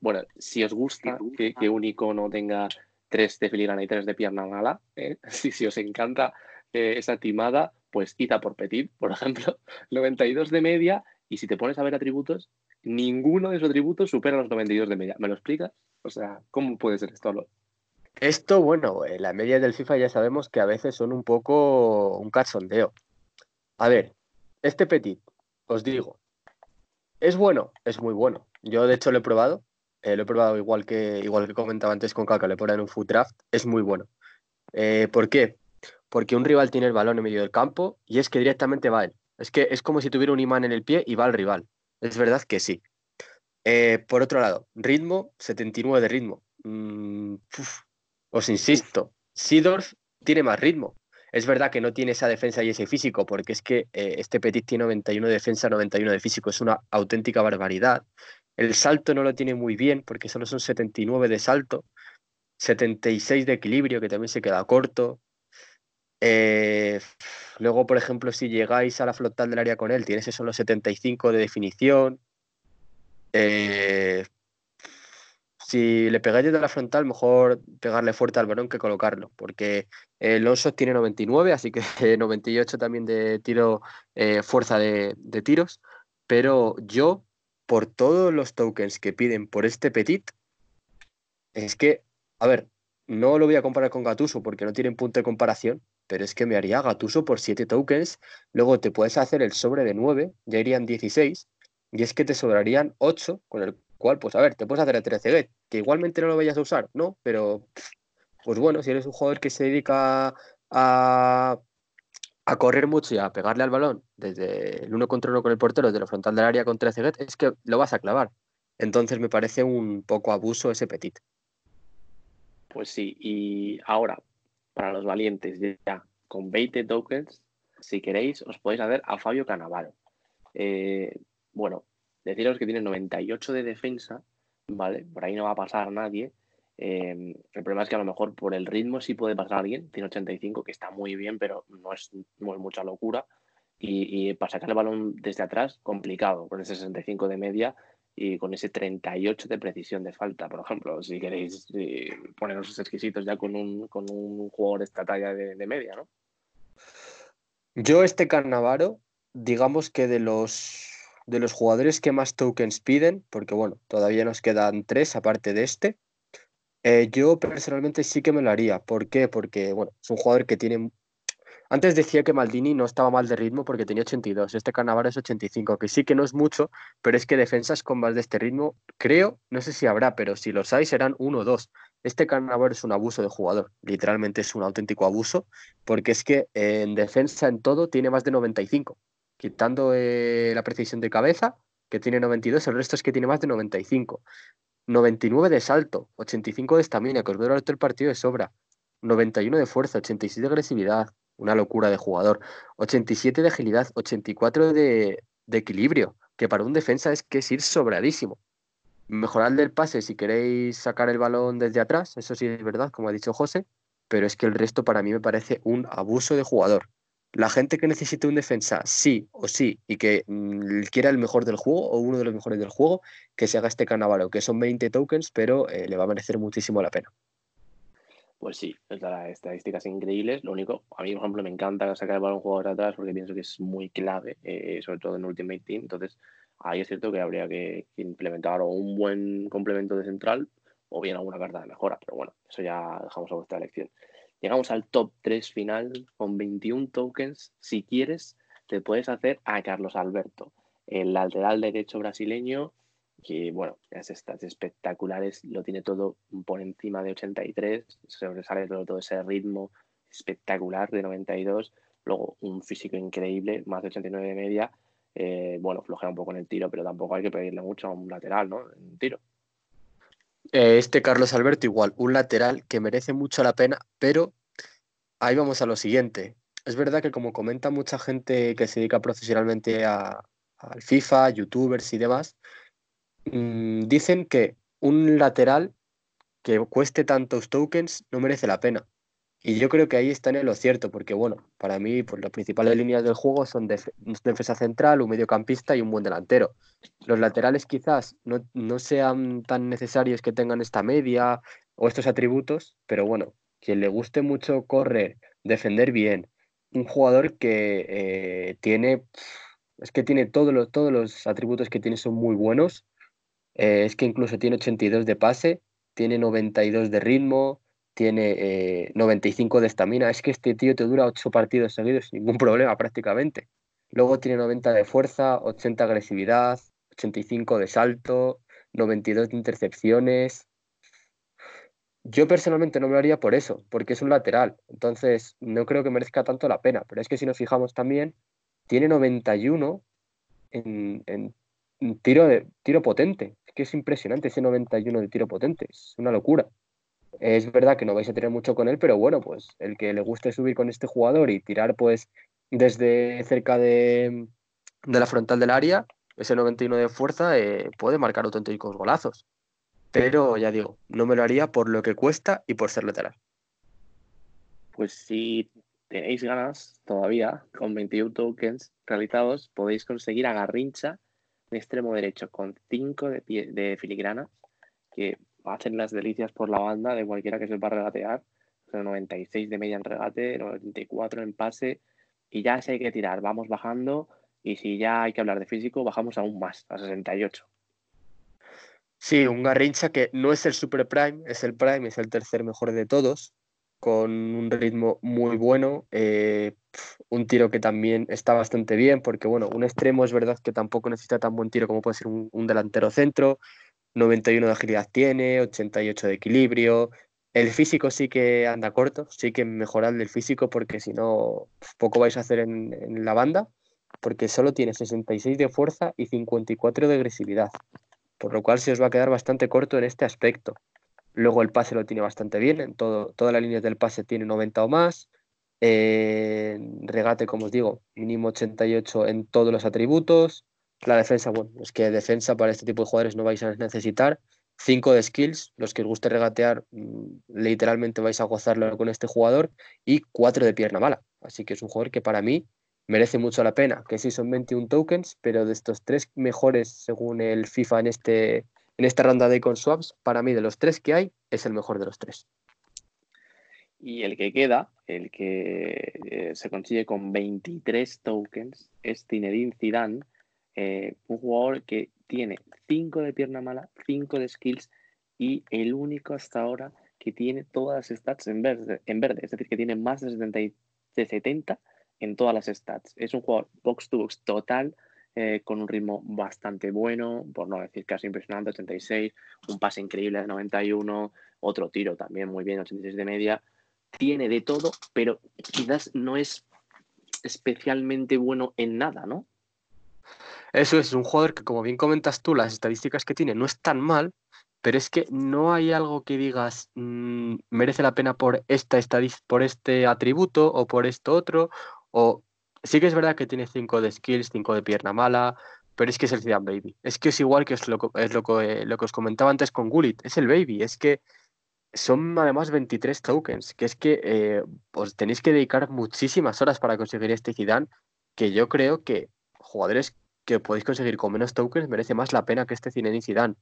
S1: bueno, si os gusta que, que un icono tenga tres de filigrana y tres de pierna mala. ¿eh? [LAUGHS] Si, os encanta eh, esa timada, pues quita por Petit, por [LAUGHS] ejemplo, 92 de media. Y si te pones a ver atributos, ninguno de esos atributos supera los 92 de media. ¿Me lo explicas? O sea, ¿cómo puede ser esto?
S2: Esto, bueno, eh, la media del FIFA ya sabemos que a veces son un poco un cachondeo. A ver, este Petit, os digo, ¿es bueno? Es muy bueno. Yo, de hecho, lo he probado eh, lo he probado igual que, igual que comentaba antes con Kaka, le ponen un foot draft, es muy bueno. Eh, ¿Por qué? Porque un rival tiene el balón en medio del campo y es que directamente va él. Es que es como si tuviera un imán en el pie y va al rival. Es verdad que sí. Eh, por otro lado, ritmo, 79 de ritmo. Mm, os insisto, Sidorf tiene más ritmo. Es verdad que no tiene esa defensa y ese físico, porque es que este Petit tiene 91 de defensa, 91 de físico. Es una auténtica barbaridad. El salto no lo tiene muy bien porque solo son 79 de salto, 76 de equilibrio que también se queda corto. Eh, luego, por ejemplo, si llegáis a la frontal del área con él, tienes esos los 75 de definición. Eh, si le pegáis desde la frontal, mejor pegarle fuerte al balón que colocarlo, porque el oso tiene 99, así que [LAUGHS] 98 también de tiro, eh, fuerza de, tiros. Pero yo, por todos los tokens que piden por este Petit, es que, a ver, no lo voy a comparar con Gatuso porque no tienen punto de comparación, pero es que me haría Gatuso por 7 tokens, luego te puedes hacer el sobre de 9, ya irían 16, y es que te sobrarían 8, con el cual, pues a ver, te puedes hacer el 13 get, que igualmente no lo vayas a usar, ¿no? Pero, pues bueno, si eres un jugador que se dedica a, a correr mucho y a pegarle al balón desde el uno contra uno con el portero, desde la frontal del área con 13 get, es que lo vas a clavar. Entonces me parece un poco abuso ese petit.
S1: Pues sí, y ahora, para los valientes, ya con 20 tokens, si queréis, os podéis hacer a Fabio Canavaro. Eh, bueno, deciros que tiene 98 de defensa, ¿vale? Por ahí no va a pasar nadie. Eh, el problema es que a lo mejor por el ritmo sí puede pasar alguien, tiene 85, que está muy bien, pero no es, mucha locura. Y, y, para sacar el balón desde atrás, complicado, con ese 65 de media y con ese 38 de precisión de falta, por ejemplo, si queréis poneros exquisitos ya con un, jugador de esta talla de, media, ¿no?
S2: Yo este Carnavaro, digamos que de los jugadores que más tokens piden, porque bueno, todavía nos quedan tres aparte de este, eh, yo personalmente sí que me lo haría. ¿Por qué? Porque bueno, es un jugador que tiene antes decía que Maldini no estaba mal de ritmo porque tenía 82, este Carnaval es 85, que sí que no es mucho, pero es que defensas con más de este ritmo, creo, no sé si habrá, pero si los hay serán uno o dos. Este Carnaval es un abuso de jugador, literalmente es un auténtico abuso, porque es que en defensa en todo tiene más de 95, quitando eh, la precisión de cabeza, que tiene 92, el resto es que tiene más de 95. 99 de salto, 85 de estamina, que os veo el partido de sobra. 91 de fuerza, 86 de agresividad, una locura de jugador. 87 de agilidad, 84 de, de equilibrio, que para un defensa es que es ir sobradísimo. Mejorar del pase si queréis sacar el balón desde atrás, eso sí es verdad, como ha dicho José, pero es que el resto para mí me parece un abuso de jugador. La gente que necesite un defensa sí o sí y que mm, quiera el mejor del juego o uno de los mejores del juego, que se haga este carnaval, que son 20 tokens, pero eh, le va a merecer muchísimo la pena.
S1: Pues sí, las estadísticas increíbles. Lo único, a mí, por ejemplo, me encanta sacar el balón jugador atrás porque pienso que es muy clave, eh, sobre todo en Ultimate Team. Entonces, ahí es cierto que habría que, implementar un buen complemento de central o bien alguna carta de mejora. Pero bueno, eso ya dejamos a vuestra elección. Llegamos al top 3 final con 21 tokens. Si quieres, te puedes hacer a Carlos Alberto, el lateral derecho brasileño que bueno, las estas espectaculares, lo tiene todo por encima de 83, sobresale todo, todo ese ritmo espectacular de 92, luego un físico increíble, más de 89 de media, eh, bueno, flojea un poco en el tiro, pero tampoco hay que pedirle mucho a un lateral, ¿no? En tiro.
S2: Eh, este Carlos Alberto igual, un lateral que merece mucho la pena, pero ahí vamos a lo siguiente. Es verdad que como comenta mucha gente que se dedica profesionalmente a, al FIFA, youtubers y demás, Mm, dicen que un lateral que cueste tantos tokens no merece la pena. Y yo creo que ahí está en lo cierto, porque bueno, para mí pues, las principales líneas del juego son defensa central, un mediocampista y un buen delantero. Los laterales quizás no, no, sean tan necesarios que tengan esta media o estos atributos, pero bueno, quien le guste mucho correr, defender bien, un jugador que eh, tiene, es que tiene todos los, todos los atributos que tiene son muy buenos eh, es que incluso tiene 82 de pase, tiene 92 de ritmo, tiene 95 eh, de estamina. Es que este tío te dura 8 partidos seguidos sin ningún [LAUGHS] problema prácticamente. Luego tiene 90 de fuerza, 80 de agresividad, 85 de salto, 92 de intercepciones. Yo personalmente no me lo haría por eso, porque es un lateral. Entonces no creo que merezca tanto la pena. Pero es que si nos fijamos también, tiene 91 en, en tiro, de, tiro potente que es impresionante ese 91 de tiro potente, es una locura. Es verdad que no vais a tener mucho con él, pero bueno, pues el que le guste subir con este jugador y tirar pues desde cerca de, la frontal del área, ese 91 de fuerza eh, puede marcar auténticos golazos. Pero ya digo, no me lo haría por lo que cuesta y por ser lateral.
S1: Pues sí, tenéis ganas todavía, con 21 tokens realizados, podéis conseguir a Garrincha de extremo derecho con 5 de, de filigrana, que hacen las delicias por la banda de cualquiera que sepa regatear. 96 de media en regate, 94 en pase, y ya si hay que tirar, vamos bajando, y si ya hay que hablar de físico, bajamos aún más, a 68.
S2: Sí, un Garrincha que no es el super prime, es el prime, es el tercer mejor de todos, con un ritmo muy bueno, eh, un tiro que también está bastante bien, porque bueno, un extremo es verdad que tampoco necesita tan buen tiro como puede ser un, delantero centro, 91 de agilidad tiene, 88 de equilibrio, el físico sí que anda corto, sí que mejorarle el físico porque si no, poco vais a hacer en, la banda, porque solo tiene 66 de fuerza y 54 de agresividad por lo cual se os va a quedar bastante corto en este aspecto. Luego el pase lo tiene bastante bien, en todo, todas las líneas del pase tiene 90 o más. regate, como os digo, mínimo 88 en todos los atributos. La defensa, bueno, es que defensa para este tipo de jugadores no vais a necesitar. 5 de skills, los que os guste regatear, mm, literalmente vais a gozarlo con este jugador. Y 4 de pierna mala. Así que es un jugador que para mí merece mucho la pena, que sí son 21 tokens, pero de estos tres mejores según el FIFA en, este, en esta ronda de icon swaps, para mí de los tres que hay, es el mejor de los tres.
S1: Y el que queda, el que eh, se consigue con 23 tokens, es Zinedine Zidane, eh, un jugador que tiene 5 de pierna mala, 5 de skills y el único hasta ahora que tiene todas las stats en verde, en verde es decir, que tiene más de, 70, de 70 en todas las stats. Es un jugador box to box total, eh, con un ritmo bastante bueno, por no decir casi impresionante, 86, un pase increíble de 91, otro tiro también muy bien, 86 de media. Tiene de todo, pero quizás no es especialmente bueno en nada, ¿no?
S2: Eso es, un jugador que, como bien comentas tú, las estadísticas que tiene no es tan mal, pero es que no hay algo que digas mm, merece la pena por esta por este atributo o por esto otro o sí que es verdad que tiene 5 de skills, 5 de pierna mala, pero es que es el Zidane Baby. Es que es igual que es lo, es que, lo que os comentaba antes con Gullit, es el Baby, es que son además 23 tokens, que es que eh, os tenéis que dedicar muchísimas horas para conseguir este Zidane, que yo creo que jugadores que podéis conseguir con menos tokens merece más la pena que este Zinedine Zidane.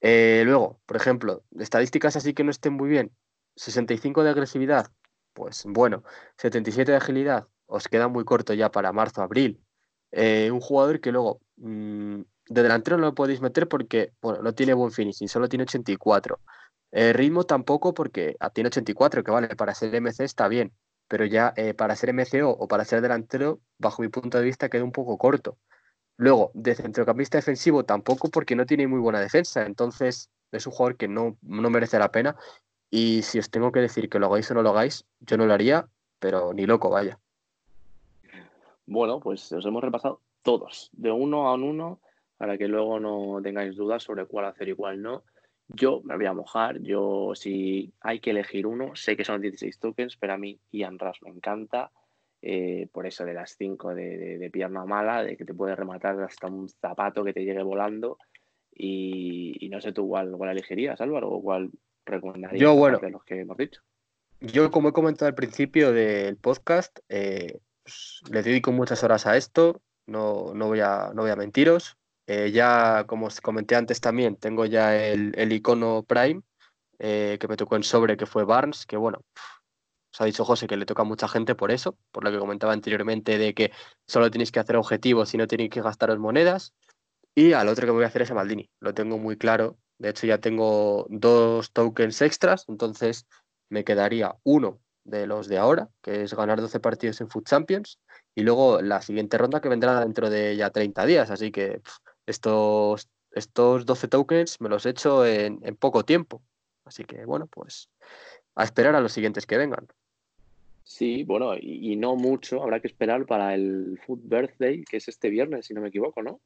S2: Eh, luego, por ejemplo, estadísticas así que no estén muy bien. 65 de agresividad, pues bueno. 77 de agilidad, os queda muy corto ya para marzo, abril. Eh, un jugador que luego mm, de delantero no lo podéis meter porque bueno, no tiene buen finishing, solo tiene 84. Eh, ritmo tampoco porque ah, tiene 84, que vale, para ser MC está bien, pero ya eh, para ser MCO o para ser delantero, bajo mi punto de vista, queda un poco corto. Luego, de centrocampista defensivo tampoco porque no tiene muy buena defensa, entonces es un jugador que no, no merece la pena. Y si os tengo que decir que lo hagáis o no lo hagáis, yo no lo haría, pero ni loco, vaya.
S1: Bueno, pues os hemos repasado todos, de uno a uno, para que luego no tengáis dudas sobre cuál hacer y cuál no. Yo me voy a mojar, yo si hay que elegir uno, sé que son 16 tokens, pero a mí Ian Rush me encanta, eh, por eso de las 5 de, pierna mala, de que te puede rematar hasta un zapato que te llegue volando. Y, no sé tú cuál, cuál elegirías, Álvaro, o cuál recomendarías
S2: yo, bueno,
S1: de los que hemos dicho.
S2: Yo, como he comentado al principio del podcast, eh, pues, le dedico muchas horas a esto, no, no, voy, a, no voy a mentiros. Eh, ya, como os comenté antes también, tengo ya el, el icono Prime, que me tocó en sobre, que fue Barnes, que bueno, os ha dicho José que le toca a mucha gente por eso, por lo que comentaba anteriormente de que solo tenéis que hacer objetivos y no tenéis que gastaros monedas. Y al otro que me voy a hacer es a Maldini, lo tengo muy claro. De hecho, ya tengo dos tokens extras, entonces me quedaría uno de los de ahora, que es ganar 12 partidos en Food Champions, y luego la siguiente ronda que vendrá dentro de ya 30 días. Así que estos, estos 12 tokens me los he hecho en, poco tiempo. Así que bueno, pues a esperar a los siguientes que vengan.
S1: Sí, bueno, y, y, no mucho, habrá que esperar para el Food Birthday, que es este viernes, si no me equivoco, ¿no?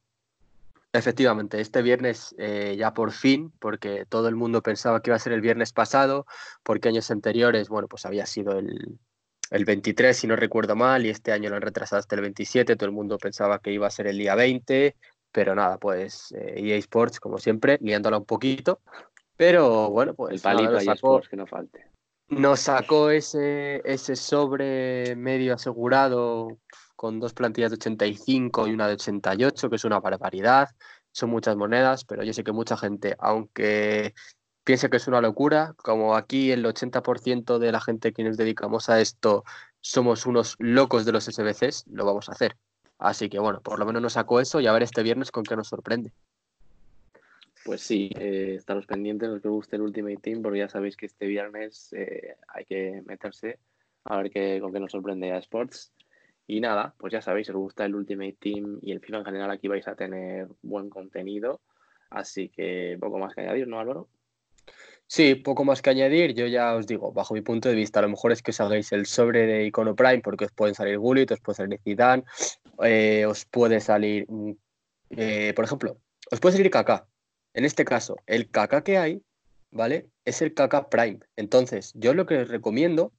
S2: Efectivamente, este viernes eh, ya por fin, porque todo el mundo pensaba que iba a ser el viernes pasado, porque años anteriores, bueno, pues había sido el, 23, si no recuerdo mal, y este año lo han retrasado hasta el 27, todo el mundo pensaba que iba a ser el día 20, pero nada, pues EA Sports, como siempre, liándola un poquito, pero bueno, pues...
S1: El palito EA Sports, que no falte.
S2: Nos sacó ese, ese sobre medio asegurado con dos plantillas de 85 y una de 88, que es una barbaridad. Son muchas monedas, pero yo sé que mucha gente, aunque piense que es una locura, como aquí el 80% de la gente que nos dedicamos a esto somos unos locos de los SBCs, lo vamos a hacer. Así que bueno, por lo menos nos sacó eso y a ver este viernes con qué nos sorprende.
S1: Pues sí, eh, estaros pendientes los que guste el Ultimate Team, porque ya sabéis que este viernes eh, hay que meterse a ver qué, con qué nos sorprende a Sports. Y nada, pues ya sabéis, os gusta el Ultimate Team y el FIFA en general, aquí vais a tener buen contenido. Así que poco más que añadir, ¿no, Álvaro?
S2: Sí, poco más que añadir. Yo ya os digo, bajo mi punto de vista, a lo mejor es que os hagáis el sobre de Icono Prime porque os pueden salir Gullit, os puede salir Zidane, eh, os puede salir, mm, por ejemplo, os puede salir Kaká, en este caso, el caca que hay, ¿vale? Es el caca prime. Entonces, yo lo que os recomiendo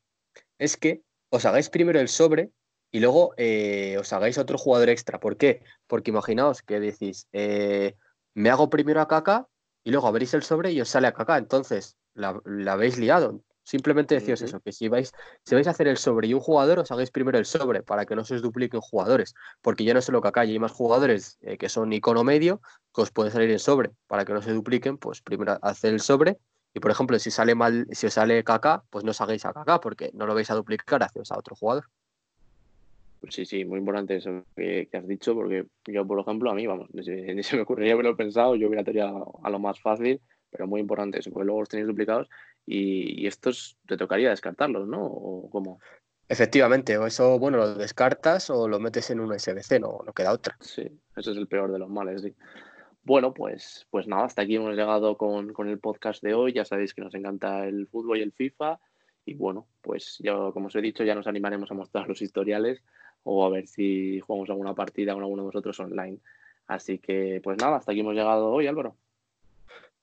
S2: es que os hagáis primero el sobre y luego eh, os hagáis otro jugador extra. ¿Por qué? Porque imaginaos que decís, eh, me hago primero a caca y luego abrís el sobre y os sale a caca. Entonces, la, la habéis liado. Simplemente decíos eso, que si vais, si vais a hacer el sobre y un jugador, os hagáis primero el sobre para que no se os dupliquen jugadores. Porque ya no solo que acá hay más jugadores eh, que son icono medio, que os puede salir el sobre. Para que no se dupliquen, pues primero hacer el sobre. Y por ejemplo, si sale mal, si os sale KK, pues no os hagáis a KK, porque no lo vais a duplicar, hacéis a otro jugador.
S1: Pues sí, sí, muy importante eso que, has dicho, porque yo, por ejemplo, a mí, vamos, [LAUGHS] ni se, me ocurriría haberlo pensado, yo hubiera a lo más fácil, pero muy importante eso, porque luego los tenéis duplicados y, estos te tocaría descartarlos, ¿no? ¿O cómo?
S2: Efectivamente, o eso, bueno, lo descartas o lo metes en un SBC, no, no queda otra.
S1: Sí, eso es el peor de los males, sí. Bueno, pues, pues nada, hasta aquí hemos llegado con, el podcast de hoy. Ya sabéis que nos encanta el fútbol y el FIFA. Y bueno, pues yo, como os he dicho, ya nos animaremos a mostrar los historiales o a ver si jugamos alguna partida con alguno de vosotros online. Así que, pues nada, hasta aquí hemos llegado hoy, Álvaro.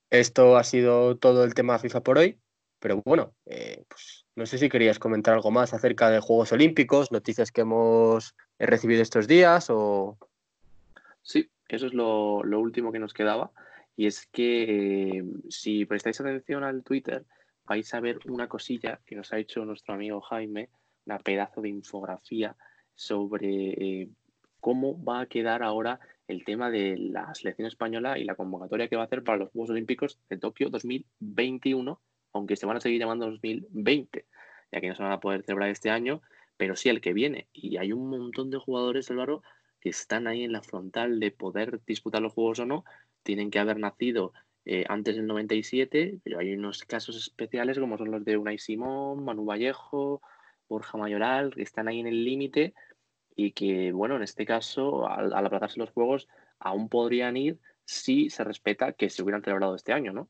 S2: Esto ha sido todo el tema FIFA por hoy. Pero bueno, eh, pues no sé si querías comentar algo más acerca de Juegos Olímpicos, noticias que hemos recibido estos días o...
S1: Sí, eso es lo, último que nos quedaba. Y es que eh, si prestáis atención al Twitter, vais a ver una cosilla que nos ha hecho nuestro amigo Jaime, una pedazo de infografía sobre eh, cómo va a quedar ahora el tema de la selección española y la convocatoria que va a hacer para los Juegos Olímpicos de Tokio 2021 aunque se van a seguir llamando 2020, ya que no se van a poder celebrar este año, pero sí el que viene. Y hay un montón de jugadores, Álvaro, que están ahí en la frontal de poder disputar los juegos o no, tienen que haber nacido eh, antes del 97, pero hay unos casos especiales como son los de Unai Simón, Manu Vallejo, Borja Mayoral, que están ahí en el límite y que, bueno, en este caso, al, al aplazarse los juegos, aún podrían ir si se respeta que se hubieran celebrado este año, ¿no?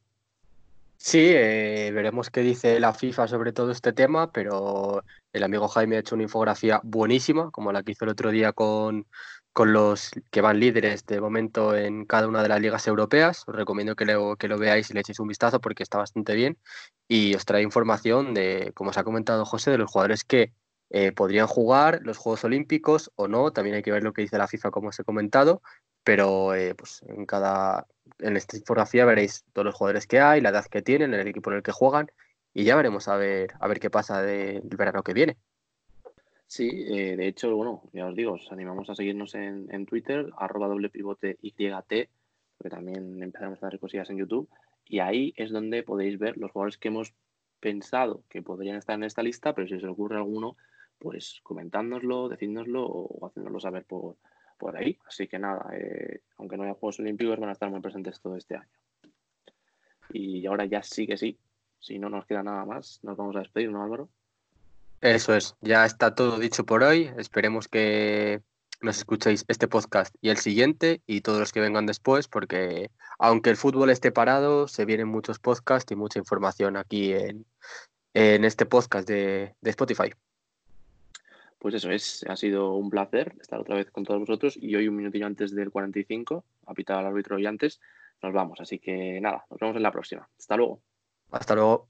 S2: Sí, eh, veremos qué dice la FIFA sobre todo este tema, pero el amigo Jaime ha hecho una infografía buenísima, como la que hizo el otro día con, con los que van líderes de momento en cada una de las ligas europeas. Os recomiendo que lo, que lo veáis y le echéis un vistazo porque está bastante bien. Y os trae información de, como os ha comentado José, de los jugadores que eh, podrían jugar los Juegos Olímpicos o no. También hay que ver lo que dice la FIFA, como os he comentado. Pero eh, pues en cada, en esta infografía veréis todos los jugadores que hay, la edad que tienen, el equipo en el que juegan y ya veremos a ver, a ver qué pasa del verano que viene.
S1: Sí, eh, de hecho, bueno, ya os digo, os animamos a seguirnos en, Twitter, arroba doble pivote YT, porque también empezaremos a hacer cosillas en YouTube, y ahí es donde podéis ver los jugadores que hemos pensado que podrían estar en esta lista, pero si os ocurre alguno, pues comentádnoslo, decídnoslo o haciéndolo saber por, por ahí. Así que nada, eh, aunque no haya Juegos Olímpicos, van a estar muy presentes todo este año. Y ahora ya sí que sí, si no nos queda nada más, nos vamos a despedir, ¿no, Álvaro?
S2: Eso es, ya está todo dicho por hoy. Esperemos que nos escuchéis este podcast y el siguiente y todos los que vengan después, porque aunque el fútbol esté parado, se vienen muchos podcasts y mucha información aquí en, este podcast de Spotify
S1: pues eso es, ha sido un placer estar otra vez con todos vosotros y hoy un minutillo antes del 45, ha pitado el árbitro y antes, nos vamos. Así que nada, nos vemos en la próxima. Hasta luego.
S2: Hasta luego.